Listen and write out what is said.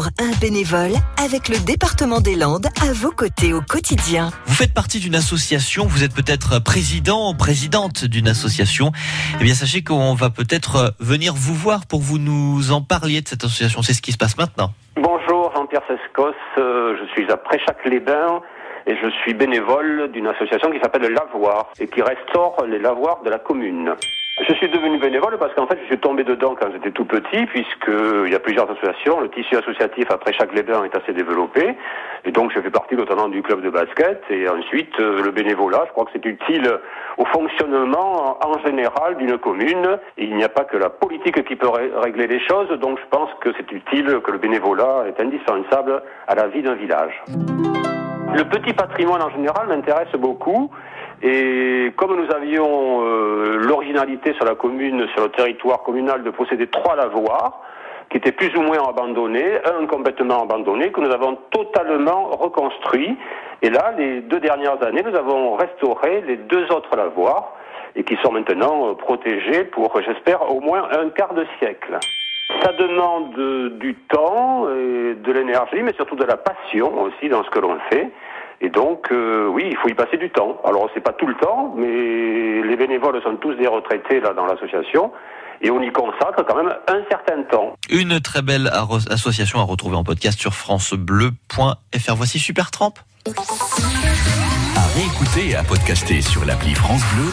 pour un bénévole avec le département des Landes à vos côtés au quotidien. Vous faites partie d'une association, vous êtes peut-être président, présidente d'une association. Eh bien, sachez qu'on va peut-être venir vous voir pour vous nous en parliez de cette association. C'est ce qui se passe maintenant. Bonjour, Jean-Pierre Sescos. Euh, je suis à Préchac-les-Bains et je suis bénévole d'une association qui s'appelle Lavoir et qui restaure les lavoirs de la commune. Je suis devenu bénévole parce qu'en fait, je suis tombé dedans quand j'étais tout petit, puisqu'il y a plusieurs associations. Le tissu associatif, après chaque bains est assez développé. Et donc, je fais partie notamment du club de basket. Et ensuite, euh, le bénévolat, je crois que c'est utile au fonctionnement en général d'une commune. Et il n'y a pas que la politique qui peut régler les choses. Donc, je pense que c'est utile, que le bénévolat est indispensable à la vie d'un village. Le petit patrimoine en général m'intéresse beaucoup. Et comme nous avions euh, l'originalité sur la commune, sur le territoire communal, de posséder trois lavoirs, qui étaient plus ou moins abandonnés, un complètement abandonné, que nous avons totalement reconstruit. Et là, les deux dernières années, nous avons restauré les deux autres lavoirs, et qui sont maintenant euh, protégés pour, j'espère, au moins un quart de siècle. Ça demande du temps, et de l'énergie, mais surtout de la passion aussi dans ce que l'on fait. Et donc, euh, oui, il faut y passer du temps. Alors, c'est pas tout le temps, mais les bénévoles sont tous des retraités là dans l'association. Et on y consacre quand même un certain temps. Une très belle association à retrouver en podcast sur francebleu.fr. Voici Super Tramp. À réécouter et à podcaster sur l'appli France Bleu